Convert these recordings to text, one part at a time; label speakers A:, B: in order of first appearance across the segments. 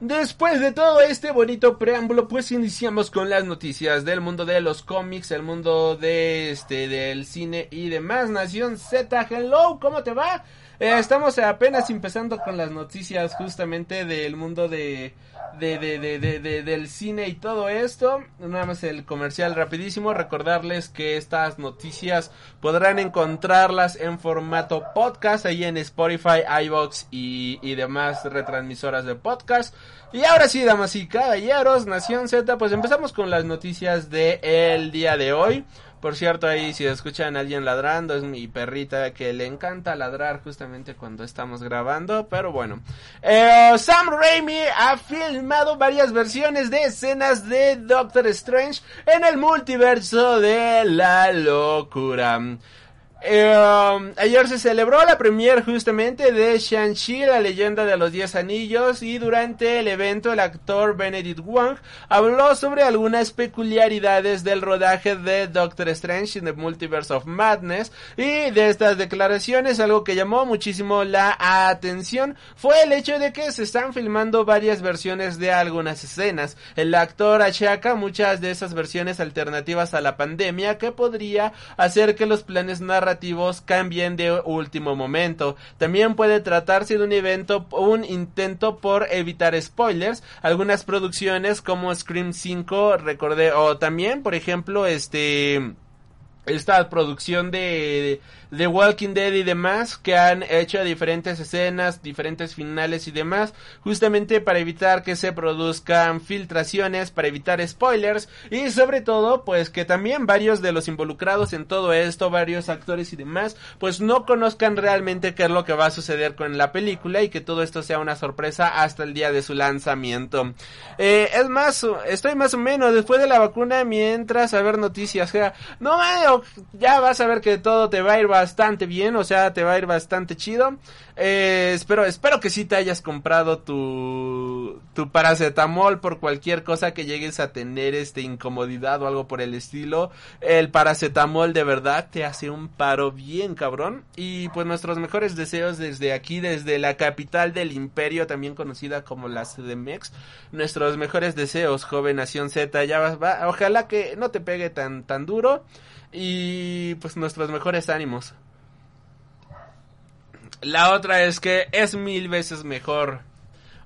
A: Después de todo este bonito preámbulo, pues iniciamos con las noticias del mundo de los cómics, el mundo de este del cine y demás. Nación Z, hello, ¿cómo te va? Eh, estamos apenas empezando con las noticias justamente del mundo de, de, de, de, del cine y todo esto. Nada más el comercial rapidísimo. Recordarles que estas noticias podrán encontrarlas en formato podcast ahí en Spotify, iBox y, y demás retransmisoras de podcast. Y ahora sí, damas y caballeros, Nación Z, pues empezamos con las noticias de el día de hoy. Por cierto, ahí si escuchan a alguien ladrando, es mi perrita que le encanta ladrar justamente cuando estamos grabando. Pero bueno, eh, Sam Raimi ha filmado varias versiones de escenas de Doctor Strange en el multiverso de la locura. Eh, ayer se celebró la premiere justamente de Shang-Chi, la leyenda de los 10 anillos, y durante el evento el actor Benedict Wong habló sobre algunas peculiaridades del rodaje de Doctor Strange in the Multiverse of Madness, y de estas declaraciones algo que llamó muchísimo la atención fue el hecho de que se están filmando varias versiones de algunas escenas. El actor achaca muchas de esas versiones alternativas a la pandemia que podría hacer que los planes narrativos cambien de último momento. También puede tratarse de un evento, un intento por evitar spoilers. Algunas producciones como Scream 5, recordé, o también, por ejemplo, este esta producción de, de, Walking Dead y demás que han hecho diferentes escenas, diferentes finales y demás, justamente para evitar que se produzcan filtraciones, para evitar spoilers y sobre todo pues que también varios de los involucrados en todo esto, varios actores y demás, pues no conozcan realmente qué es lo que va a suceder con la película y que todo esto sea una sorpresa hasta el día de su lanzamiento. Eh, es más, estoy más o menos después de la vacuna mientras a ver noticias, o sea, no me ya vas a ver que todo te va a ir bastante bien, o sea, te va a ir bastante chido. Eh, espero, espero que sí te hayas comprado tu, tu paracetamol por cualquier cosa que llegues a tener este incomodidad o algo por el estilo. El paracetamol de verdad te hace un paro bien cabrón. Y pues nuestros mejores deseos desde aquí, desde la capital del imperio, también conocida como la CDMX. Nuestros mejores deseos, joven Nación Z, ya va, ojalá que no te pegue tan, tan duro. Y pues nuestros mejores ánimos. La otra es que es mil veces mejor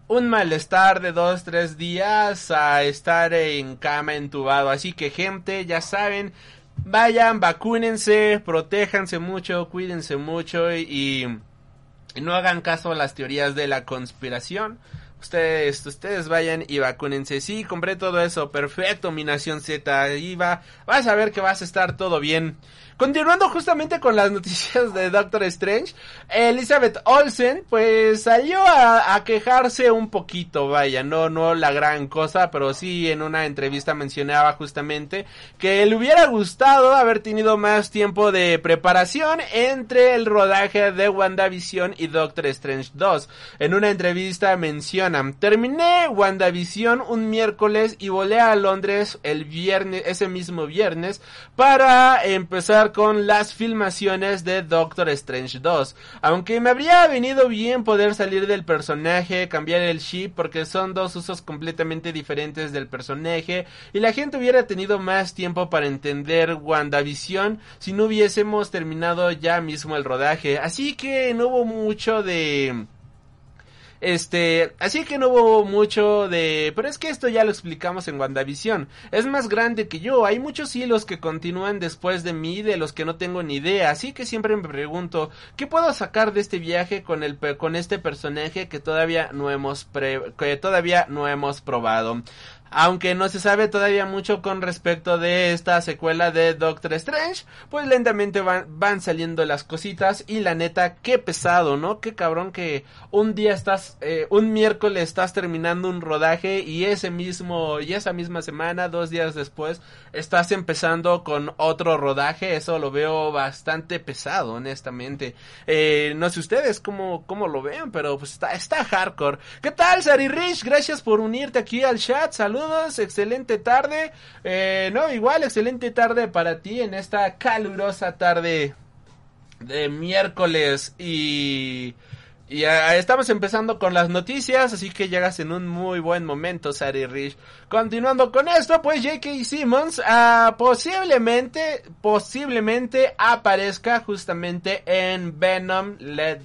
A: un malestar de dos, tres días a estar en cama entubado. Así que gente, ya saben, vayan, vacúnense, protéjanse mucho, cuídense mucho y, y no hagan caso a las teorías de la conspiración. Ustedes, ustedes vayan y vacúnense. Sí, compré todo eso. Perfecto, mi nación Z. Ahí va. Vas a ver que vas a estar todo bien. Continuando justamente con las noticias de Doctor Strange, Elizabeth Olsen pues salió a, quejarse un poquito, vaya, no, no la gran cosa, pero sí en una entrevista mencionaba justamente que le hubiera gustado haber tenido más tiempo de preparación entre el rodaje de WandaVision y Doctor Strange 2. En una entrevista menciona, terminé WandaVision un miércoles y volé a Londres el viernes, ese mismo viernes, para empezar con las filmaciones de Doctor Strange 2. Aunque me habría venido bien poder salir del personaje, cambiar el chip, porque son dos usos completamente diferentes del personaje, y la gente hubiera tenido más tiempo para entender WandaVision si no hubiésemos terminado ya mismo el rodaje. Así que no hubo mucho de este, así que no hubo mucho de, pero es que esto ya lo explicamos en WandaVision. Es más grande que yo, hay muchos hilos que continúan después de mí de los que no tengo ni idea, así que siempre me pregunto, ¿qué puedo sacar de este viaje con el con este personaje que todavía no hemos que todavía no hemos probado? Aunque no se sabe todavía mucho con respecto de esta secuela de Doctor Strange, pues lentamente van, saliendo las cositas y la neta, qué pesado, ¿no? Qué cabrón que un día estás, eh, un miércoles estás terminando un rodaje y ese mismo, y esa misma semana, dos días después, estás empezando con otro rodaje, eso lo veo bastante pesado, honestamente. Eh, no sé ustedes cómo, cómo lo ven, pero pues está, está hardcore. ¿Qué tal, Sari Rich? Gracias por unirte aquí al chat, saludos, excelente tarde. Eh, no, igual, excelente tarde para ti en esta calurosa tarde de miércoles y... Y estamos empezando con las noticias, así que llegas en un muy buen momento, Sari Rich. Continuando con esto, pues J.K. Simmons ah, posiblemente, posiblemente aparezca justamente en Venom Let,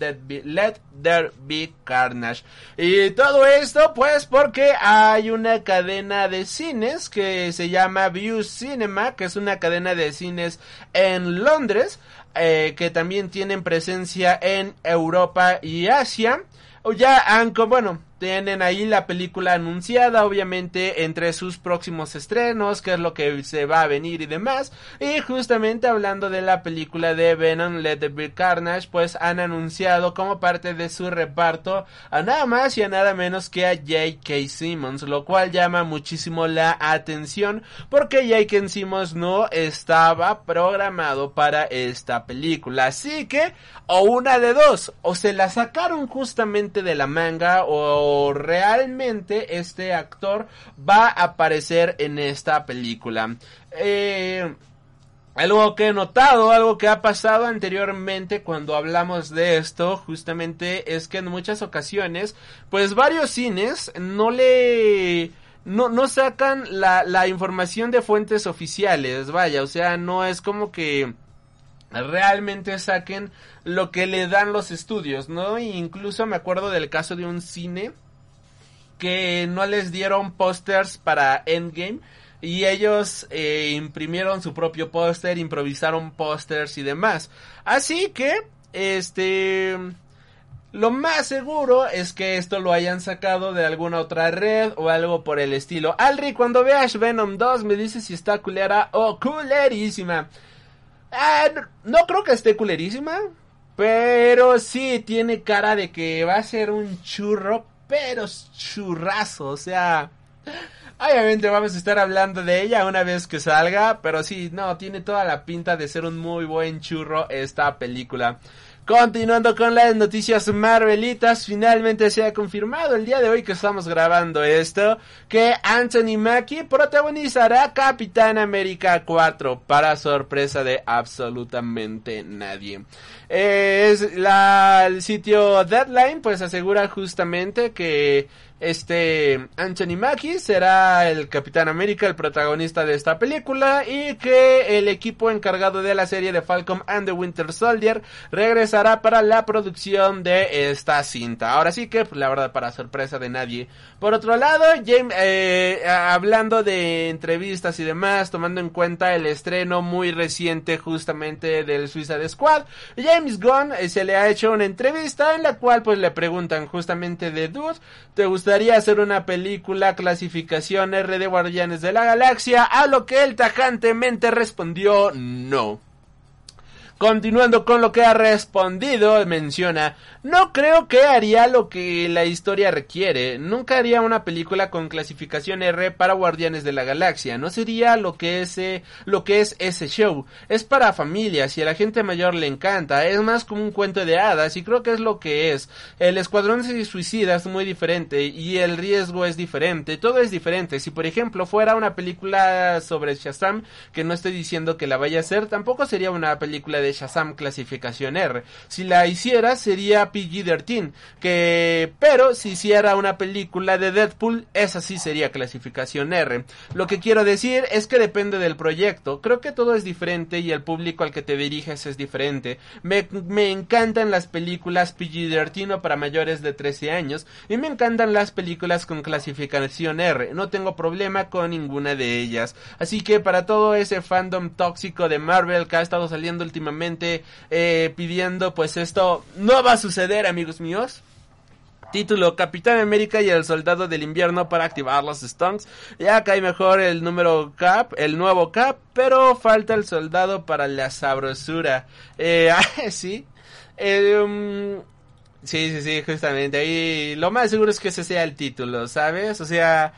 A: Let There Be Carnage. Y todo esto, pues porque hay una cadena de cines que se llama View Cinema, que es una cadena de cines en Londres eh, que también tienen presencia en Europa y Asia. O ya han, bueno, tienen ahí la película anunciada, obviamente, entre sus próximos estrenos, que es lo que se va a venir y demás. Y justamente hablando de la película de Venom Let There Be Carnage, pues han anunciado como parte de su reparto a nada más y a nada menos que a J.K. Simmons, lo cual llama muchísimo la atención porque J.K. Simmons no estaba programado para esta película. Así que, o una de dos, o se la sacaron justamente de la manga o realmente este actor va a aparecer en esta película. Eh, algo que he notado, algo que ha pasado anteriormente cuando hablamos de esto, justamente es que en muchas ocasiones, pues varios cines no le... No, no sacan la, la información de fuentes oficiales, vaya, o sea, no es como que realmente saquen lo que le dan los estudios, ¿no? E incluso me acuerdo del caso de un cine que no les dieron pósters para Endgame y ellos eh, imprimieron su propio póster, improvisaron pósters y demás. Así que, este, lo más seguro es que esto lo hayan sacado de alguna otra red o algo por el estilo. Alri, cuando veas Venom 2 me dices si está culera o culerísima. Ah, no, creo que esté culerísima, pero sí tiene cara de que va a ser un churro pero churrazo, o sea... Obviamente vamos a estar hablando de ella una vez que salga, pero sí, no, tiene toda la pinta de ser un muy buen churro esta película. Continuando con las noticias Marvelitas, finalmente se ha confirmado el día de hoy que estamos grabando esto, que Anthony Mackie protagonizará Capitán América 4 para sorpresa de absolutamente nadie. es la, el sitio Deadline pues asegura justamente que este Anthony Mackie será el Capitán América, el protagonista de esta película y que el equipo encargado de la serie de Falcon and the Winter Soldier regresará para la producción de esta cinta. Ahora sí que, la verdad, para sorpresa de nadie. Por otro lado, James, eh, hablando de entrevistas y demás, tomando en cuenta el estreno muy reciente justamente del Suicide Squad, James Gunn eh, se le ha hecho una entrevista en la cual pues le preguntan justamente de Dude, ¿te gusta gustaría hacer una película clasificación R de Guardianes de la Galaxia, a lo que él tajantemente respondió no. Continuando con lo que ha respondido, menciona, no creo que haría lo que la historia requiere, nunca haría una película con clasificación R para Guardianes de la Galaxia, no sería lo que ese, lo que es ese show, es para familias y a la gente mayor le encanta, es más como un cuento de hadas y creo que es lo que es, el escuadrón se suicida es muy diferente y el riesgo es diferente, todo es diferente, si por ejemplo fuera una película sobre Shazam, que no estoy diciendo que la vaya a hacer, tampoco sería una película de Shazam clasificación R. Si la hiciera sería PG-13, que pero si hiciera una película de Deadpool, esa sí sería clasificación R. Lo que quiero decir es que depende del proyecto. Creo que todo es diferente y el público al que te diriges es diferente. Me, me encantan las películas PG-13 para mayores de 13 años y me encantan las películas con clasificación R. No tengo problema con ninguna de ellas. Así que para todo ese fandom tóxico de Marvel que ha estado saliendo últimamente eh, pidiendo pues esto no va a suceder amigos míos Título Capitán América y el Soldado del Invierno para activar los stunts. Ya cae mejor el número Cap, el nuevo Cap, pero falta el soldado para la sabrosura. Eh, sí. Eh, um, sí, sí, sí, justamente. Ahí lo más seguro es que ese sea el título, ¿sabes? O sea,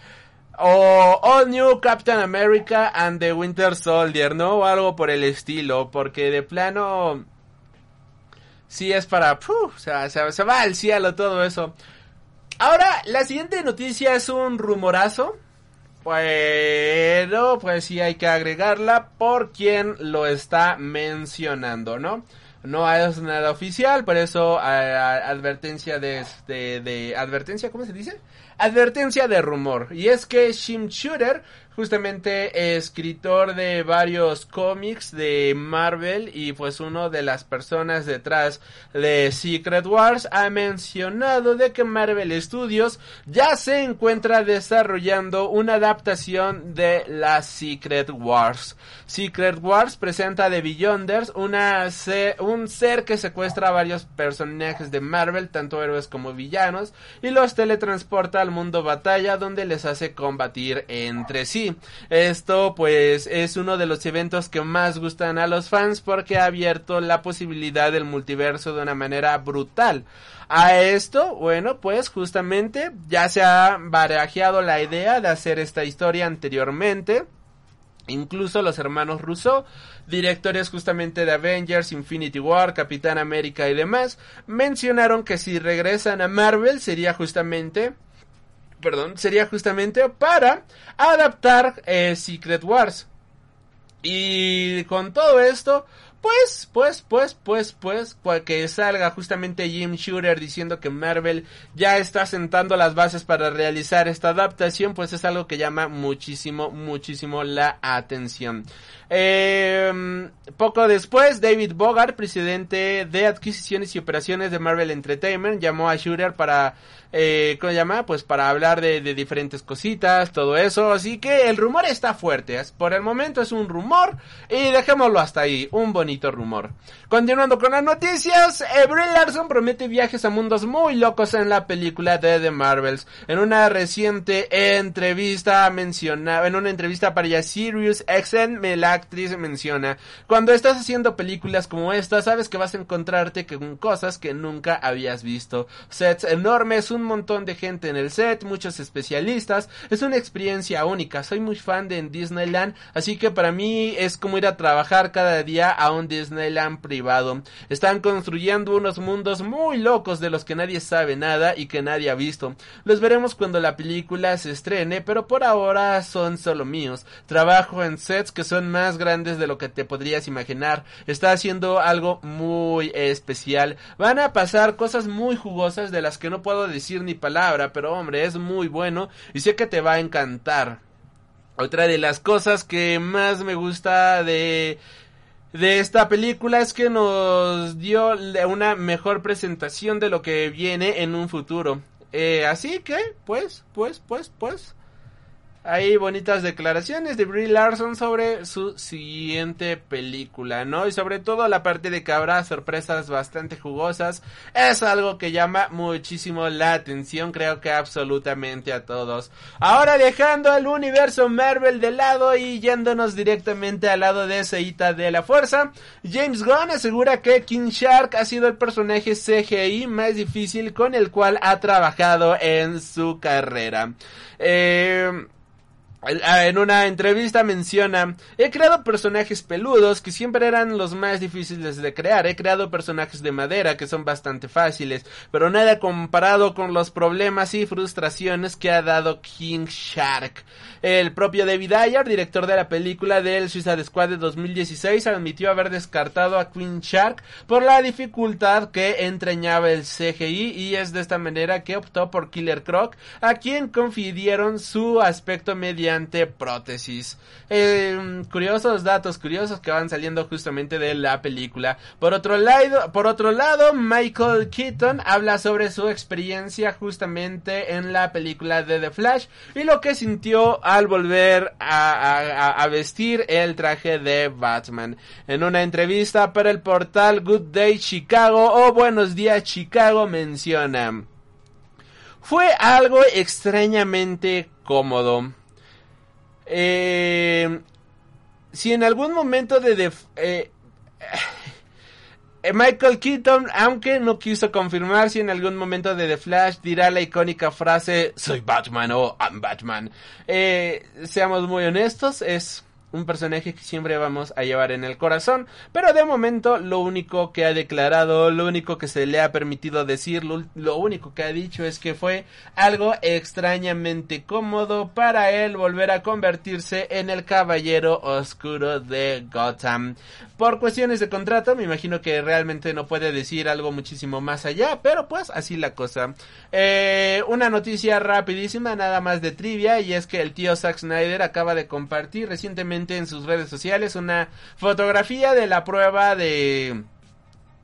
A: o All New Captain America and the Winter Soldier, ¿no? O algo por el estilo, porque de plano sí es para... o sea, se, va al cielo todo eso. Ahora, la siguiente noticia es un rumorazo. Pero, pues sí hay que agregarla por quien lo está mencionando, ¿no? No es nada oficial, por eso advertencia de, de, de, advertencia, ¿cómo se dice? Advertencia de rumor. Y es que Shim Shooter justamente escritor de varios cómics de Marvel y pues uno de las personas detrás de Secret Wars ha mencionado de que Marvel Studios ya se encuentra desarrollando una adaptación de las Secret Wars. Secret Wars presenta The Beyonders, una un ser que secuestra a varios personajes de Marvel, tanto héroes como villanos, y los teletransporta al mundo batalla donde les hace combatir entre sí. Esto pues es uno de los eventos que más gustan a los fans porque ha abierto la posibilidad del multiverso de una manera brutal. A esto, bueno, pues justamente ya se ha barajeado la idea de hacer esta historia anteriormente. Incluso los hermanos Rousseau, directores justamente de Avengers, Infinity War, Capitán América y demás, mencionaron que si regresan a Marvel sería justamente perdón, sería justamente para adaptar eh, Secret Wars. Y con todo esto, pues, pues, pues, pues, pues, que salga justamente Jim Shooter diciendo que Marvel ya está sentando las bases para realizar esta adaptación, pues es algo que llama muchísimo, muchísimo la atención. Eh, poco después, David Bogart, presidente de adquisiciones y operaciones de Marvel Entertainment, llamó a Shooter para eh, ¿cómo se llama? Pues para hablar de, de, diferentes cositas, todo eso. Así que el rumor está fuerte. Por el momento es un rumor y dejémoslo hasta ahí, un bonito rumor. Continuando con las noticias, eh, Larson promete viajes a mundos muy locos en la película de The Marvels. En una reciente entrevista mencionaba, en una entrevista para ya Sirius XM, la actriz menciona, cuando estás haciendo películas como esta, sabes que vas a encontrarte con cosas que nunca habías visto. Sets enormes, un un montón de gente en el set, muchos especialistas. Es una experiencia única. Soy muy fan de Disneyland, así que para mí es como ir a trabajar cada día a un Disneyland privado. Están construyendo unos mundos muy locos de los que nadie sabe nada y que nadie ha visto. Los veremos cuando la película se estrene, pero por ahora son solo míos. Trabajo en sets que son más grandes de lo que te podrías imaginar. Está haciendo algo muy especial. Van a pasar cosas muy jugosas de las que no puedo decir ni palabra, pero hombre, es muy bueno y sé que te va a encantar. Otra de las cosas que más me gusta de de esta película es que nos dio una mejor presentación de lo que viene en un futuro. Eh, así que, pues, pues, pues, pues, hay bonitas declaraciones de Brie Larson sobre su siguiente película, ¿no? Y sobre todo la parte de que habrá sorpresas bastante jugosas. Es algo que llama muchísimo la atención, creo que absolutamente a todos. Ahora dejando el universo Marvel de lado y yéndonos directamente al lado de Seita de la Fuerza, James Gunn asegura que King Shark ha sido el personaje CGI más difícil con el cual ha trabajado en su carrera. Eh en una entrevista menciona, he creado personajes peludos que siempre eran los más difíciles de crear, he creado personajes de madera que son bastante fáciles, pero nada comparado con los problemas y frustraciones que ha dado King Shark. El propio David Ayer, director de la película del Suicide Squad de 2016, admitió haber descartado a King Shark por la dificultad que entrañaba el CGI y es de esta manera que optó por Killer Croc, a quien confidieron su aspecto mediante prótesis. Eh, curiosos datos curiosos que van saliendo justamente de la película. Por otro lado, por otro lado, Michael Keaton habla sobre su experiencia justamente en la película de The Flash y lo que sintió al volver a, vestir el traje de Batman. En una entrevista para el portal Good Day Chicago o Buenos Días Chicago menciona fue algo extrañamente cómodo. Eh, si en algún momento de... def- eh, eh, Michael Keaton, aunque no quiso confirmar si en algún momento de The Flash dirá la icónica frase Soy Batman o I'm Batman. Eh, seamos muy honestos, es un personaje que siempre vamos a llevar en el corazón, pero de momento lo único que ha declarado, lo único que se le ha permitido decir, lo, único que ha dicho es que fue algo extrañamente cómodo para él volver a convertirse en el caballero oscuro de Gotham. Por cuestiones de contrato, me imagino que realmente no puede decir algo muchísimo más allá, pero pues así la cosa. Eh, una noticia rapidísima, nada más de trivia, y es que el tío Zack Snyder acaba de compartir recientemente en sus redes sociales una fotografía de la prueba de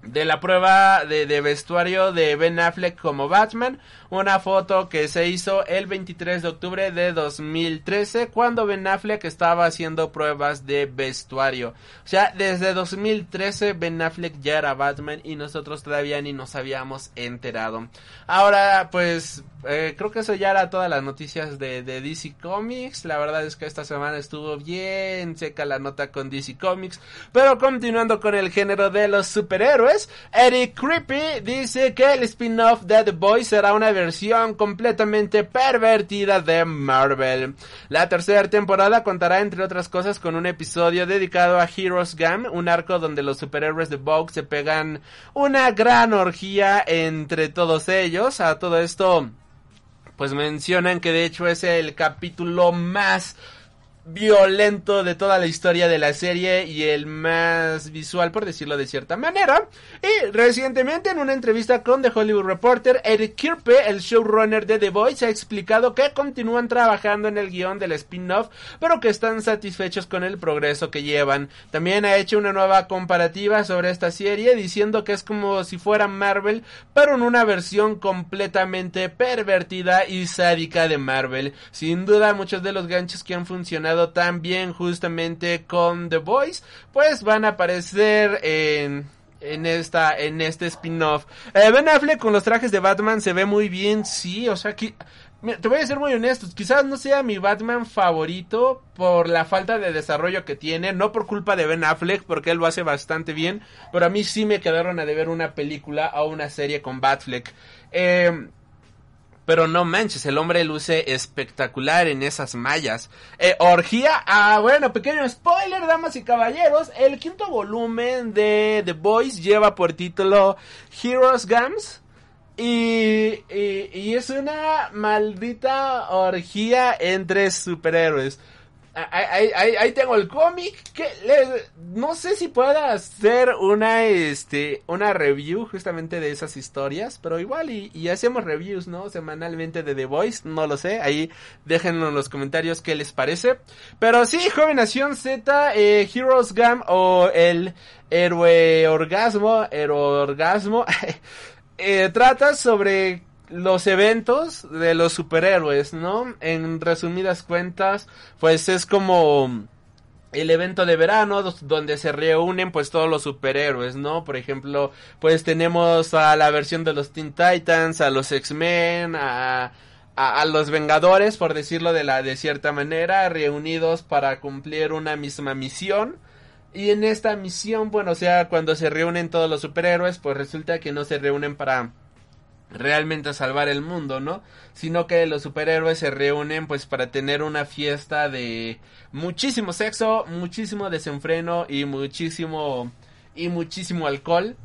A: de la prueba de, de vestuario de Ben Affleck como Batman, una foto que se hizo el 23 de octubre de 2013 cuando Ben Affleck estaba haciendo pruebas de vestuario. O sea, desde 2013 Ben Affleck ya era Batman y nosotros todavía ni nos habíamos enterado. Ahora, pues, eh, creo que eso ya era todas las noticias de, DC Comics. La verdad es que esta semana estuvo bien seca la nota con DC Comics. Pero continuando con el género de los superhéroes, Eric Creepy dice que el spin-off de The Boys será una versión completamente pervertida de Marvel. La tercera temporada contará entre otras cosas con un episodio dedicado a Heroes Gam, un arco donde los superhéroes de Vogue se pegan una gran orgía entre todos ellos. A todo esto pues mencionan que de hecho es el capítulo más violento de toda la historia de la serie y el más visual por decirlo de cierta manera. Y recientemente en una entrevista con The Hollywood Reporter Eric Kirpe el showrunner de The Voice ha explicado que continúan trabajando en el guion del spin-off pero que están satisfechos con el progreso que llevan. También ha hecho una nueva comparativa sobre esta serie diciendo que es como si fuera Marvel pero en una versión completamente pervertida y sádica de Marvel. Sin duda muchos de los ganchos que han funcionado tan bien justamente con The Voice, pues van a aparecer en en esta en este spin-off. Eh, ben Affleck con los trajes de Batman se ve muy bien, sí, o sea, que te voy a ser muy honesto, quizás no sea mi Batman favorito por la falta de desarrollo que tiene, no por culpa de Ben Affleck, porque él lo hace bastante bien, pero a mí sí me quedaron a deber una película o una serie con Batfleck. Eh, pero no manches, el hombre luce espectacular en esas mallas. Eh, orgía, ah, bueno, pequeño spoiler, damas y caballeros. El quinto volumen de The Boys lleva por título Heroes Gams. Y, y, y es una maldita orgía entre superhéroes. Ahí, ahí, ahí tengo el cómic que no sé si pueda hacer una este una review justamente de esas historias pero igual y, y hacemos reviews no semanalmente de The Voice no lo sé ahí déjenlo en los comentarios qué les parece. Pero sí joven nación Z eh, Heroes Gam o el héroe orgasmo héroe orgasmo eh, trata sobre los eventos de los superhéroes, ¿no? En resumidas cuentas, pues es como el evento de verano donde se reúnen pues todos los superhéroes, ¿no? Por ejemplo, pues tenemos a la versión de los Teen Titans, a los X-Men, a, a, a los Vengadores, por decirlo de la de cierta manera, reunidos para cumplir una misma misión. Y en esta misión, bueno, o sea, cuando se reúnen todos los superhéroes, pues resulta que no se reúnen para realmente salvar el mundo, ¿no? Sino que los superhéroes se reúnen pues para tener una fiesta de muchísimo sexo, muchísimo desenfreno y muchísimo y muchísimo alcohol.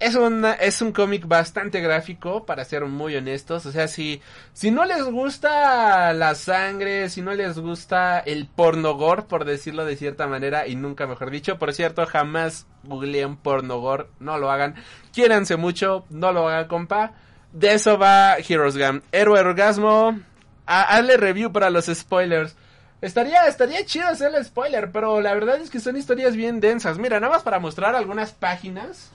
A: Es un, es un cómic bastante gráfico, para ser muy honestos. O sea, si, si no les gusta la sangre, si no les gusta el pornogor, por decirlo de cierta manera, y nunca mejor dicho, por cierto, jamás googleen pornogor, no lo hagan. Quiéranse mucho, no lo hagan, compa. De eso va Heroes Gam. Héroe Orgasmo. Ha- hazle review para los spoilers. Estaría, estaría chido hacerle spoiler, pero la verdad es que son historias bien densas. Mira, nada más para mostrar algunas páginas.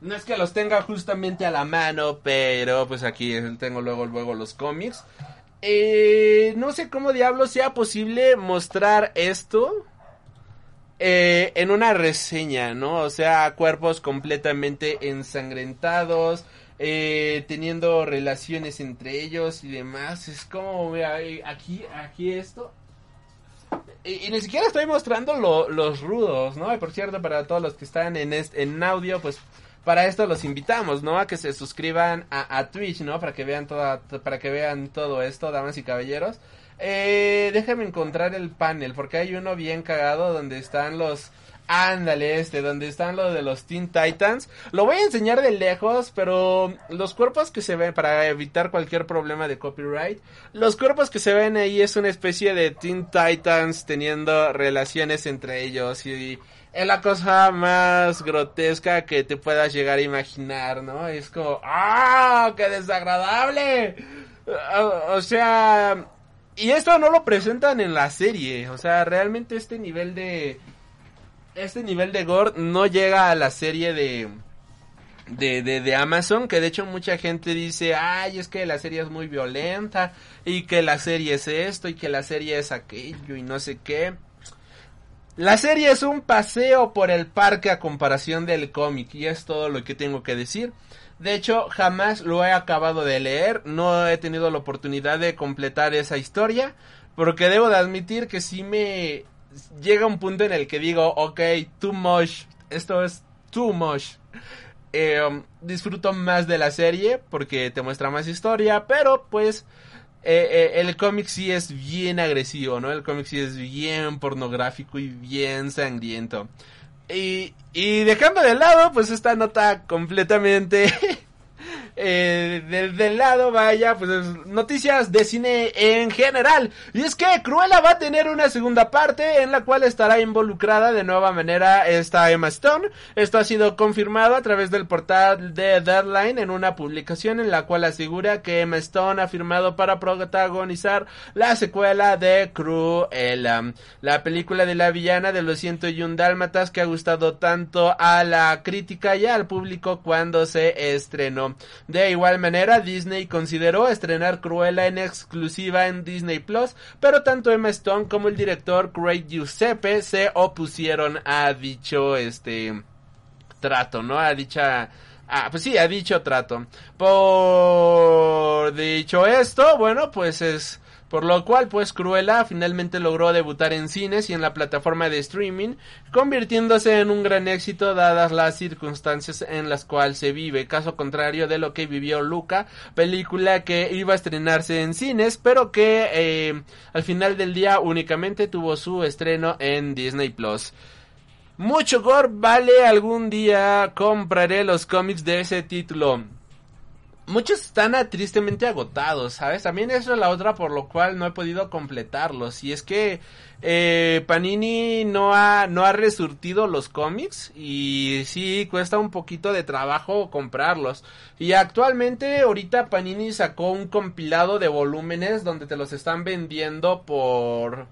A: No es que los tenga justamente a la mano, pero pues aquí tengo luego, luego los cómics. Eh, no sé cómo diablos sea posible mostrar esto eh, en una reseña, ¿no? O sea, cuerpos completamente ensangrentados, eh, teniendo relaciones entre ellos y demás. Es como, vea, eh, aquí, aquí esto. Y, ni siquiera estoy mostrando lo- los rudos, ¿no? Y por cierto, para todos los que están en, est- en audio, pues para esto los invitamos, ¿no? A que se suscriban a, a Twitch, ¿no? Para que vean toda, para que vean todo esto, damas y caballeros. Eh, déjame encontrar el panel, porque hay uno bien cagado donde están los... Ándale, este, donde están los de los Teen Titans. Lo voy a enseñar de lejos, pero los cuerpos que se ven, para evitar cualquier problema de copyright, los cuerpos que se ven ahí es una especie de Teen Titans teniendo relaciones entre ellos y es la cosa más grotesca que te puedas llegar a imaginar, ¿no? Es como, ¡ah! ¡Qué desagradable! O, o sea, y esto no lo presentan en la serie, o sea, realmente este nivel de... Este nivel de gore no llega a la serie de... De, de, de Amazon, que de hecho mucha gente dice, ay, es que la serie es muy violenta, y que la serie es esto, y que la serie es aquello, y no sé qué. La serie es un paseo por el parque a comparación del cómic y es todo lo que tengo que decir. De hecho, jamás lo he acabado de leer, no he tenido la oportunidad de completar esa historia, porque debo de admitir que sí me llega un punto en el que digo, ok, too much, esto es too much. Eh, um, disfruto más de la serie porque te muestra más historia, pero pues eh, eh, el cómic sí es bien agresivo, ¿no? El cómic sí es bien pornográfico y bien sangriento. Y, dejando de lado, pues esta nota completamente eh, del, del lado, vaya, pues es noticias de cine en general. Y es que Cruella va a tener una segunda parte en la cual estará involucrada de nueva manera esta Emma Stone. Esto ha sido confirmado a través del portal de Deadline en una publicación en la cual asegura que Emma Stone ha firmado para protagonizar la secuela de Cruella. La película de la villana de los 101 Dálmatas que ha gustado tanto a la crítica y al público cuando se estrenó. De igual manera, Disney consideró estrenar Cruella en exclusiva en Disney Plus, pero tanto Emma Stone como el director Craig Giuseppe se opusieron a dicho este trato, ¿no? A dicha Ah, pues sí, a dicho trato. Por dicho esto, bueno, pues es por lo cual, pues Cruella finalmente logró debutar en cines y en la plataforma de streaming, convirtiéndose en un gran éxito dadas las circunstancias en las cuales se vive, caso contrario de lo que vivió Luca, película que iba a estrenarse en cines, pero que eh, al final del día únicamente tuvo su estreno en Disney Plus. Mucho gore vale algún día compraré los cómics de ese título muchos están ah, tristemente agotados, ¿sabes? También eso es la otra por lo cual no he podido completarlos. Y es que eh, Panini no ha, no ha resurtido los cómics y sí cuesta un poquito de trabajo comprarlos. Y actualmente ahorita Panini sacó un compilado de volúmenes donde te los están vendiendo por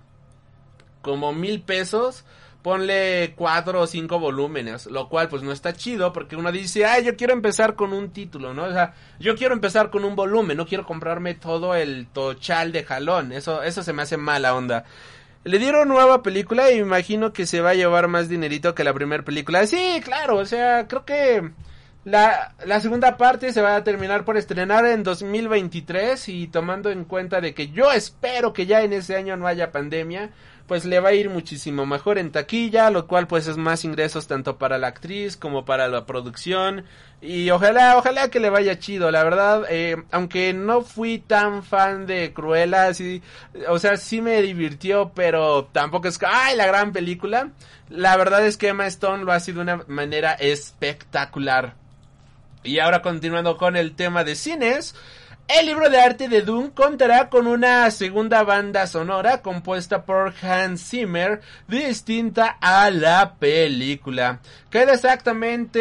A: como mil pesos ponle cuatro o cinco volúmenes, lo cual pues no está chido porque uno dice, ay, yo quiero empezar con un título, ¿no? O sea, yo quiero empezar con un volumen, no quiero comprarme todo el tochal de jalón, eso, eso se me hace mala onda. Le dieron nueva película y me imagino que se va a llevar más dinerito que la primera película. Sí, claro, o sea, creo que la, la segunda parte se va a terminar por estrenar en 2023 y tomando en cuenta de que yo espero que ya en ese año no haya pandemia, pues le va a ir muchísimo mejor en taquilla, lo cual pues es más ingresos tanto para la actriz como para la producción y ojalá, ojalá que le vaya chido, la verdad, eh, aunque no fui tan fan de Cruella, sí, o sea, sí me divirtió, pero tampoco es que, ay, la gran película, la verdad es que Emma Stone lo hace de una manera espectacular. Y ahora continuando con el tema de cines, el libro de arte de Dune contará con una segunda banda sonora compuesta por Hans Zimmer, distinta a la película. Queda exactamente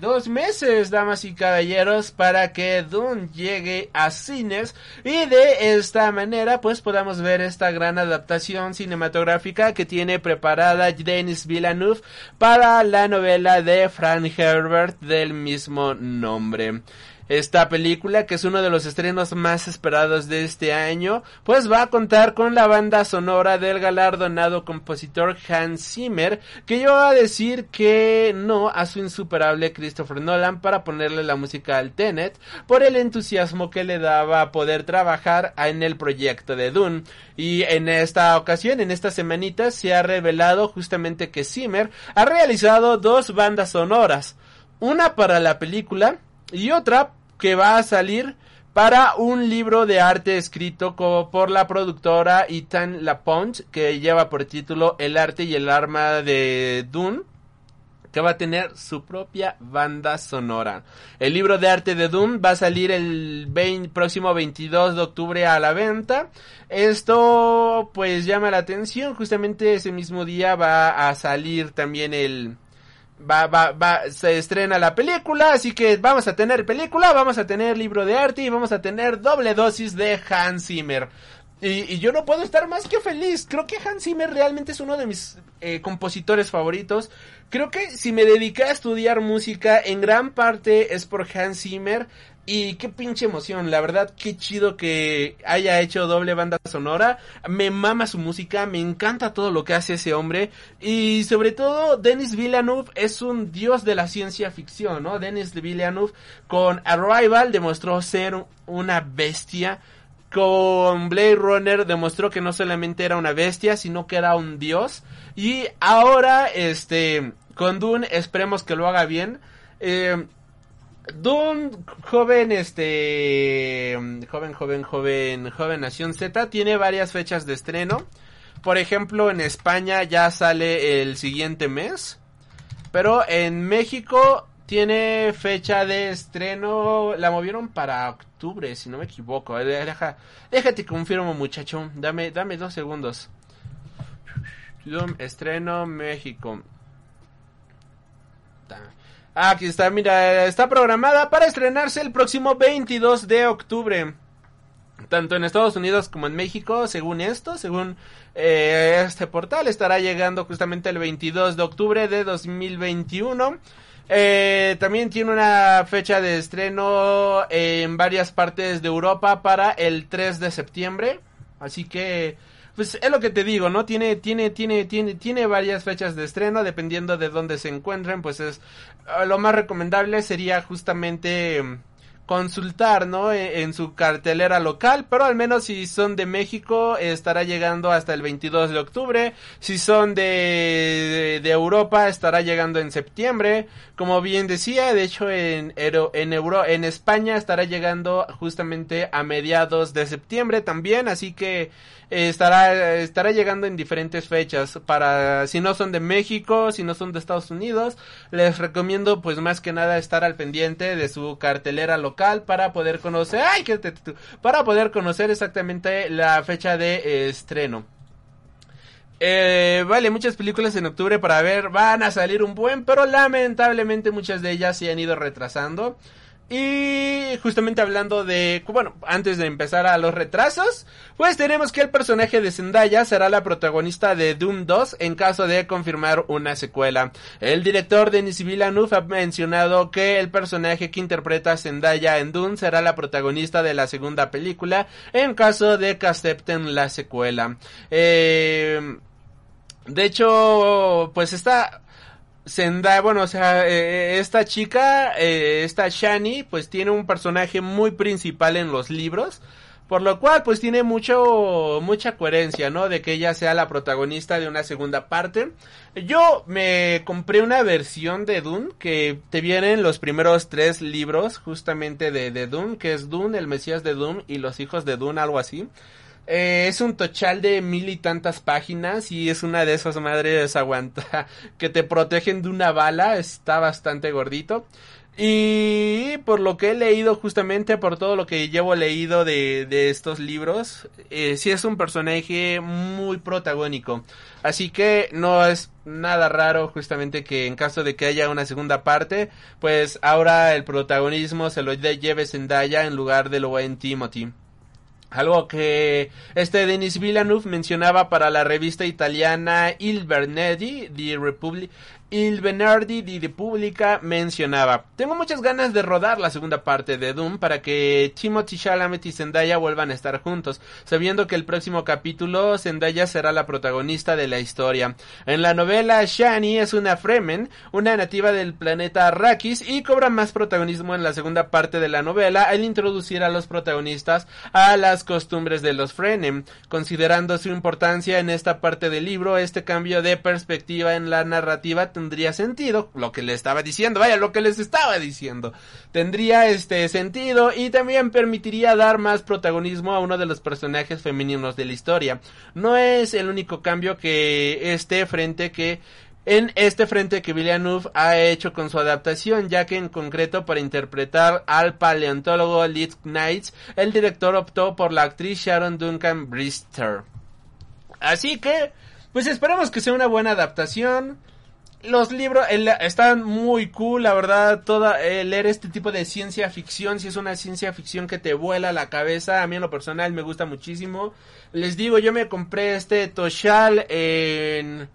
A: dos meses, damas y caballeros, para que Dune llegue a cines y de esta manera pues podamos ver esta gran adaptación cinematográfica que tiene preparada Denis Villeneuve para la novela de Frank Herbert del mismo nombre. Esta película, que es uno de los estrenos más esperados de este año, pues va a contar con la banda sonora del galardonado compositor Hans Zimmer, que yo a decir que no a su insuperable Christopher Nolan para ponerle la música al Tenet, por el entusiasmo que le daba a poder trabajar en el proyecto de Dune. Y en esta ocasión, en esta semanita, se ha revelado justamente que Zimmer ha realizado dos bandas sonoras. Una para la película y otra que va a salir para un libro de arte escrito por la productora Ethan Lapont que lleva por título El arte y el arma de Dune que va a tener su propia banda sonora. El libro de arte de Dune va a salir el próximo 22 de octubre a la venta. Esto pues llama la atención, justamente ese mismo día va a salir también el va, va, va, se estrena la película, así que vamos a tener película, vamos a tener libro de arte y vamos a tener doble dosis de Hans Zimmer. Y, yo no puedo estar más que feliz. Creo que Hans Zimmer realmente es uno de mis eh, compositores favoritos. Creo que si me dediqué a estudiar música, en gran parte es por Hans Zimmer. Y qué pinche emoción, la verdad, qué chido que haya hecho doble banda sonora. Me mama su música, me encanta todo lo que hace ese hombre. Y sobre todo, Denis Villeneuve es un dios de la ciencia ficción, ¿no? Denis Villeneuve con Arrival demostró ser una bestia. Con Blade Runner demostró que no solamente era una bestia, sino que era un dios. Y ahora, este, con Dune, esperemos que lo haga bien. Eh, Dune, joven, este, joven, joven, joven, joven Nación Z, tiene varias fechas de estreno. Por ejemplo, en España ya sale el siguiente mes. Pero en México tiene fecha de estreno. La movieron para octubre, si no me equivoco. Deja, déjate confirmo, muchacho. Dame, dame dos segundos. Estreno México. Ah, aquí está, mira, está programada para estrenarse el próximo 22 de octubre. Tanto en Estados Unidos como en México, según esto, según eh, este portal, estará llegando justamente el 22 de octubre de 2021. Eh, también tiene una fecha de estreno en varias partes de Europa para el 3 de septiembre. Así que pues es lo que te digo, ¿no? Tiene, tiene, tiene, tiene, tiene varias fechas de estreno, dependiendo de dónde se encuentren, pues es ah, lo más recomendable sería justamente mm, consultar, ¿no? E, en, su cartelera local, pero al menos si son de México estará llegando hasta el 22 de octubre, si son de, de, Europa estará llegando en septiembre, como bien decía, de hecho en, en, Euro, en España estará llegando justamente a mediados de septiembre también, así que estará, estará llegando en diferentes fechas. Para, si no son de México, si no son de Estados Unidos, les recomiendo pues más que nada estar al pendiente de su cartelera local para poder conocer, ay, para poder conocer exactamente la fecha de estreno. Eh, vale, muchas películas en octubre para ver van a salir un buen, pero lamentablemente muchas de ellas se han ido retrasando. Y justamente hablando de, bueno, antes de empezar a los retrasos, pues tenemos que el personaje de Zendaya será la protagonista de Doom 2 en caso de confirmar una secuela. El director Denis Villeneuve ha mencionado que el personaje que interpreta a Zendaya en Doom será la protagonista de la segunda película en caso de que acepten la secuela. Eh, de hecho, pues está Zendaya, bueno, o sea, eh, esta chica, eh, esta Shani, pues tiene un personaje muy principal en los libros, por lo cual pues tiene mucho, mucha coherencia, ¿no? De que ella sea la protagonista de una segunda parte. Yo me compré una versión de Dune que te vienen los primeros tres libros justamente de, de Dune, que es Dune, el Mesías de Dune y los hijos de Dune, algo así. Eh, es un tochal de mil y tantas páginas y es una de esas madres aguanta que te protegen de una bala, está bastante gordito. Y por lo que he leído justamente, por todo lo que llevo leído de, de estos libros, eh, sí es un personaje muy protagónico. Así que no es nada raro justamente que en caso de que haya una segunda parte, pues ahora el protagonismo se lo lleve Zendaya en lugar de lo buen Timothy. Algo que este Denis Villeneuve mencionaba para la revista italiana Il Bernedi, The Republic, Il Benardi di Repubblica mencionaba, tengo muchas ganas de rodar la segunda parte de Doom para que Timothy Chalamet y Zendaya vuelvan a estar juntos, sabiendo que el próximo capítulo Zendaya será la protagonista de la historia. En la novela, Shani es una Fremen, una nativa del planeta Arrakis y cobra más protagonismo en la segunda parte de la novela al introducir a los protagonistas a las costumbres de los Fremen. Considerando su importancia en esta parte del libro, este cambio de perspectiva en la narrativa tendría sentido, lo que le estaba diciendo, vaya, lo que les estaba diciendo, tendría este sentido y también permitiría dar más protagonismo a uno de los personajes femeninos de la historia. No es el único cambio que este frente que en este frente que Villeneuve ha hecho con su adaptación, ya que en concreto para interpretar al paleontólogo Lee Knights, el director optó por la actriz Sharon Duncan Brister. Así que, pues esperemos que sea una buena adaptación los libros están muy cool, la verdad, toda eh, leer este tipo de ciencia ficción, si es una ciencia ficción que te vuela la cabeza, a mí en lo personal me gusta muchísimo. Les digo, yo me compré este Toshal en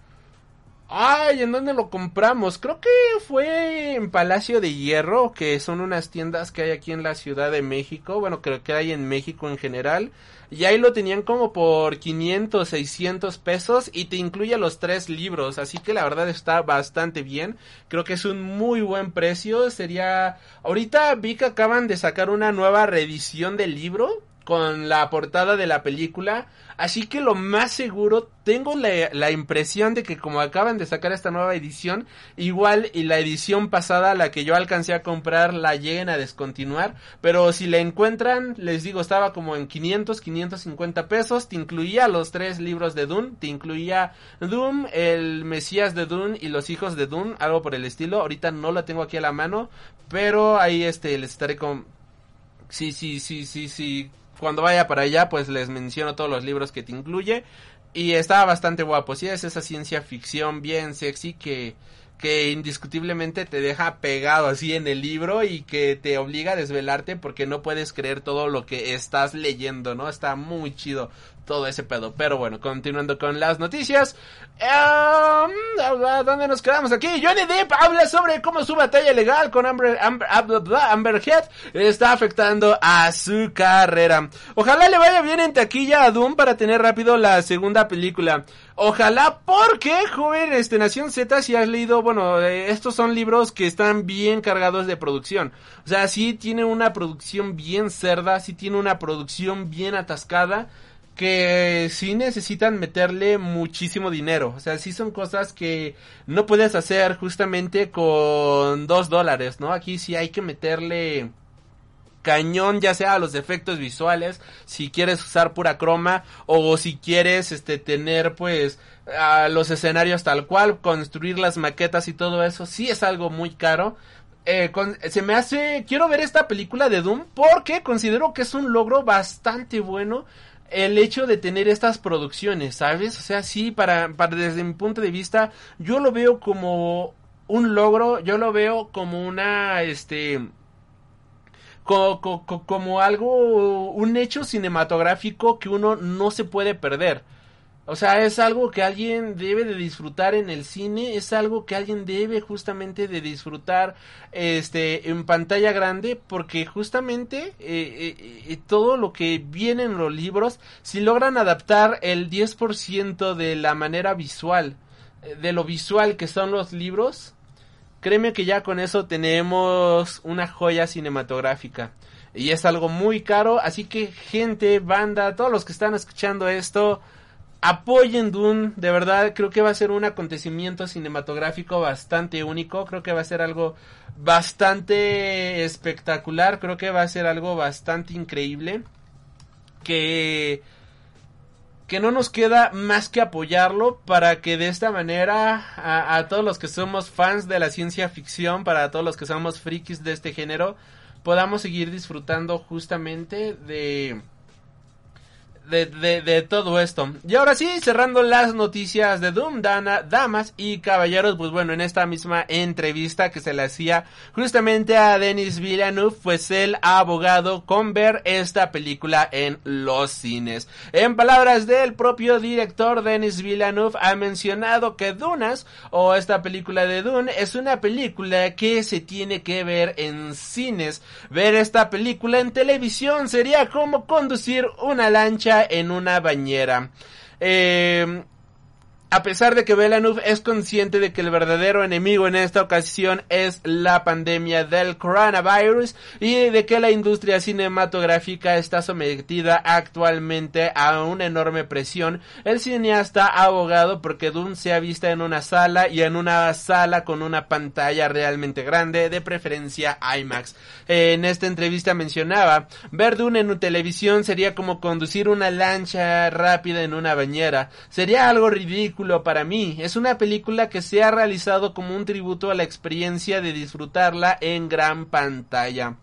A: Ay, ¿en dónde lo compramos? Creo que fue en Palacio de Hierro, que son unas tiendas que hay aquí en la Ciudad de México. Bueno, creo que hay en México en general. Y ahí lo tenían como por 500, 600 pesos y te incluye los tres libros. Así que la verdad está bastante bien. Creo que es un muy buen precio. Sería... Ahorita vi que acaban de sacar una nueva reedición del libro con la portada de la película. Así que lo más seguro, tengo la, impresión de que como acaban de sacar esta nueva edición, igual y la edición pasada, la que yo alcancé a comprar, la lleguen a descontinuar. Pero si la encuentran, les digo, estaba como en 500, 550 pesos. Te incluía los tres libros de Dune. Te incluía Doom, el Mesías de Dune y los hijos de Dune, algo por el estilo. Ahorita no lo tengo aquí a la mano, pero ahí este les estaré con... Sí, sí, sí, sí, sí cuando vaya para allá, pues les menciono todos los libros que te incluye. Y está bastante guapo. Si es esa ciencia ficción bien sexy que, que indiscutiblemente te deja pegado así en el libro y que te obliga a desvelarte porque no puedes creer todo lo que estás leyendo, ¿no? Está muy chido todo ese pedo. Pero bueno, continuando con las noticias. Um, ¿Dónde nos quedamos aquí? Johnny Depp habla sobre cómo su batalla legal con Amber, Amber, Amber Head está afectando a su carrera. Ojalá le vaya bien en taquilla a Doom para tener rápido la segunda película. Ojalá porque, joven, este Nación Z, si has leído, bueno, eh, estos son libros que están bien cargados de producción. O sea, sí tiene una producción bien cerda, sí tiene una producción bien atascada que sí necesitan meterle muchísimo dinero. O sea, sí son cosas que no puedes hacer justamente con dos dólares, ¿no? Aquí sí hay que meterle cañón ya sea los efectos visuales si quieres usar pura croma o si quieres este tener pues a los escenarios tal cual construir las maquetas y todo eso sí es algo muy caro eh, se me hace quiero ver esta película de Doom porque considero que es un logro bastante bueno el hecho de tener estas producciones, ¿sabes? O sea, sí, para, para desde mi punto de vista, yo lo veo como un logro, yo lo veo como una, este, como algo, un hecho cinematográfico que uno no se puede perder. O sea, es algo que alguien debe de disfrutar en el cine, es algo que alguien debe justamente de disfrutar este en pantalla grande porque justamente eh, eh, eh, todo lo que viene en los libros, si logran adaptar el 10% de la manera visual, de lo visual que son los libros, créeme que ya con eso tenemos una joya cinematográfica. Y es algo muy caro, así que gente, banda, todos los que están escuchando esto, apoyen Dune, de verdad creo que va a ser un acontecimiento cinematográfico bastante único, creo que va a ser algo bastante espectacular, creo que va a ser algo bastante increíble, que que no nos queda más que apoyarlo para que de esta manera a, todos los que somos fans de la ciencia ficción, para todos los que somos frikis de este género, podamos seguir disfrutando justamente de de, de, de, todo esto. Y ahora sí, cerrando las noticias de Doom, Dana, damas y caballeros, pues bueno, en esta misma entrevista que se le hacía justamente a Denis Villeneuve, pues el abogado con ver esta película en los cines. En palabras del propio director Denis Villeneuve, ha mencionado que Dunas, o esta película de Dune, es una película que se tiene que ver en cines. Ver esta película en televisión sería como conducir una lancha en una bañera. Eh, a pesar de que Villeneuve es consciente de que el verdadero enemigo en esta ocasión es la pandemia del coronavirus y de que la industria cinematográfica está sometida actualmente a una enorme presión, el cineasta ha abogado porque Dune sea vista en una sala y en una sala con una pantalla realmente grande, de preferencia IMAX. En esta entrevista mencionaba, ver Dune en televisión sería como conducir una lancha rápida en una bañera, sería algo ridículo para mí. Es una película que se ha realizado como un tributo a la experiencia de disfrutarla en gran pantalla.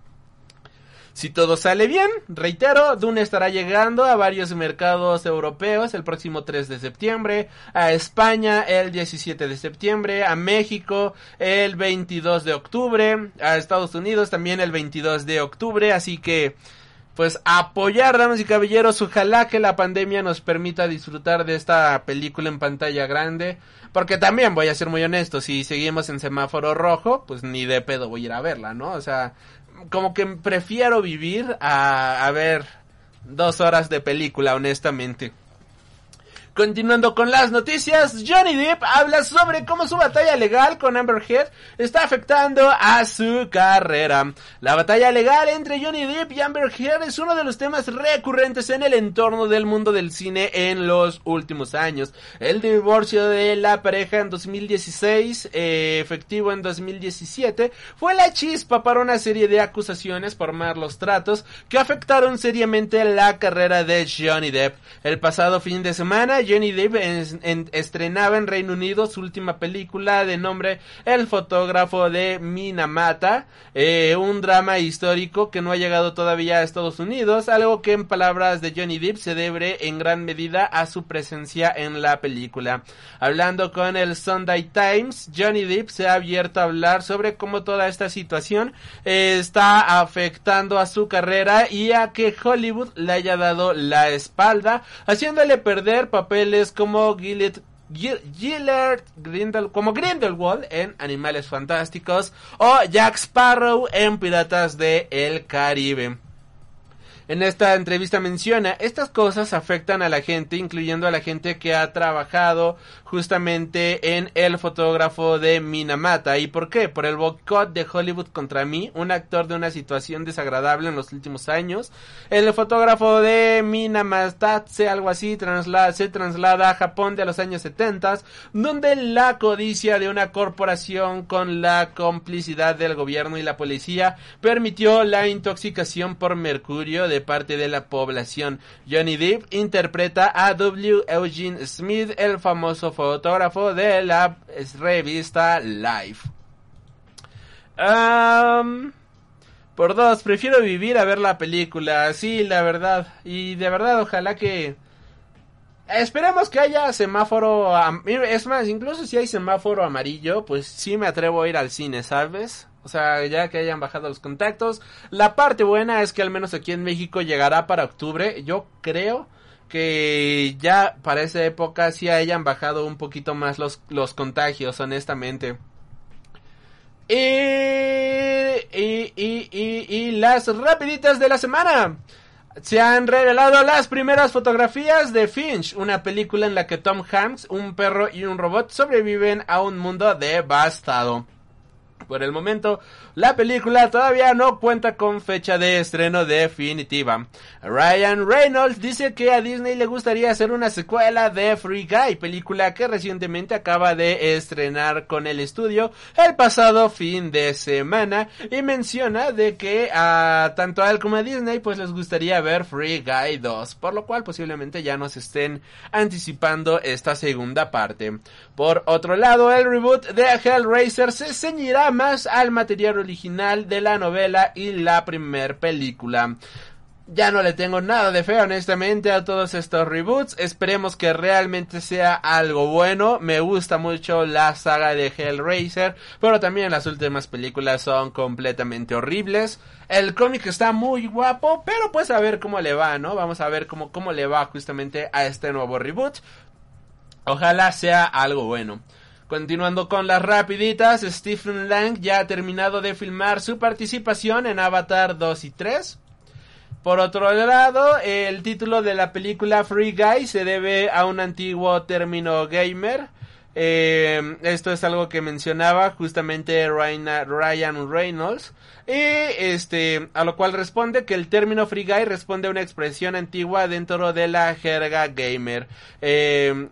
A: Si todo sale bien, reitero, Dune estará llegando a varios mercados europeos el próximo 3 de septiembre, a España el 17 de septiembre, a México el 22 de octubre, a Estados Unidos también el 22 de octubre, así que pues apoyar, damas y caballeros. Ojalá que la pandemia nos permita disfrutar de esta película en pantalla grande. Porque también voy a ser muy honesto, si seguimos en semáforo rojo, pues ni de pedo voy a ir a verla, ¿no? O sea, como que prefiero vivir a, a ver dos horas de película, honestamente. Continuando con las noticias, Johnny Depp habla sobre cómo su batalla legal con Amber Heard está afectando a su carrera. La batalla legal entre Johnny Depp y Amber Heard es uno de los temas recurrentes en el entorno del mundo del cine en los últimos años. El divorcio de la pareja en 2016, eh, efectivo en 2017, fue la chispa para una serie de acusaciones por malos tratos que afectaron seriamente la carrera de Johnny Depp. El pasado fin de semana, Johnny Depp estrenaba en Reino Unido su última película de nombre El fotógrafo de Minamata, eh, un drama histórico que no ha llegado todavía a Estados Unidos, algo que en palabras de Johnny Depp se debe en gran medida a su presencia en la película. Hablando con el Sunday Times, Johnny Depp se ha abierto a hablar sobre cómo toda esta situación eh, está afectando a su carrera y a que Hollywood le haya dado la espalda, haciéndole perder papel como Gillard como Grindelwald en Animales Fantásticos o Jack Sparrow en Piratas de Caribe. En esta entrevista menciona, estas cosas afectan a la gente, incluyendo a la gente que ha trabajado justamente en El fotógrafo de Minamata. ¿Y por qué? Por el boicot de Hollywood contra mí, un actor de una situación desagradable en los últimos años. El fotógrafo de Minamata, algo así, traslada, se traslada a Japón de los años 70, donde la codicia de una corporación con la complicidad del gobierno y la policía permitió la intoxicación por mercurio de parte de la población. Johnny Depp interpreta a W. Eugene Smith, el famoso fotógrafo de la revista Life. por dos, prefiero vivir a ver la película. Sí, la verdad. Y de verdad, ojalá que... Esperemos que haya semáforo... Es más, incluso si hay semáforo amarillo, pues sí me atrevo a ir al cine, ¿sabes? O sea, ya que hayan bajado los contactos. La parte buena es que al menos aquí en México llegará para octubre. Yo creo que ya para esa época sí hayan bajado un poquito más los, los contagios, honestamente. Y, y, y, y, y las rapiditas de la semana. Se han revelado las primeras fotografías de Finch, una película en la que Tom Hanks, un perro y un robot sobreviven a un mundo devastado. Por el momento, la película todavía no cuenta con fecha de estreno definitiva. Ryan Reynolds dice que a Disney le gustaría hacer una secuela de Free Guy, película que recientemente acaba de estrenar con el estudio el pasado fin de semana y menciona de que a tanto a él como a Disney pues les gustaría ver Free Guy 2, por lo cual posiblemente ya nos estén anticipando esta segunda parte. Por otro lado, el reboot de Hellraiser se ceñirá más al material original de la novela y la primer película. Ya no le tengo nada de fe, honestamente, a todos estos reboots. Esperemos que realmente sea algo bueno. Me gusta mucho la saga de Hellraiser, pero también las últimas películas son completamente horribles. El cómic está muy guapo, pero pues a ver cómo le va, ¿no? Vamos a ver cómo, cómo le va justamente a este nuevo reboot. Ojalá sea algo bueno. Continuando con las rapiditas, Stephen Lang ya ha terminado de filmar su participación en Avatar 2 y 3. Por otro lado, el título de la película Free Guy se debe a un antiguo término gamer. Eh, esto es algo que mencionaba justamente Ryan Reynolds. Y este, a lo cual responde que el término free guy responde a una expresión antigua dentro de la jerga gamer. Eh,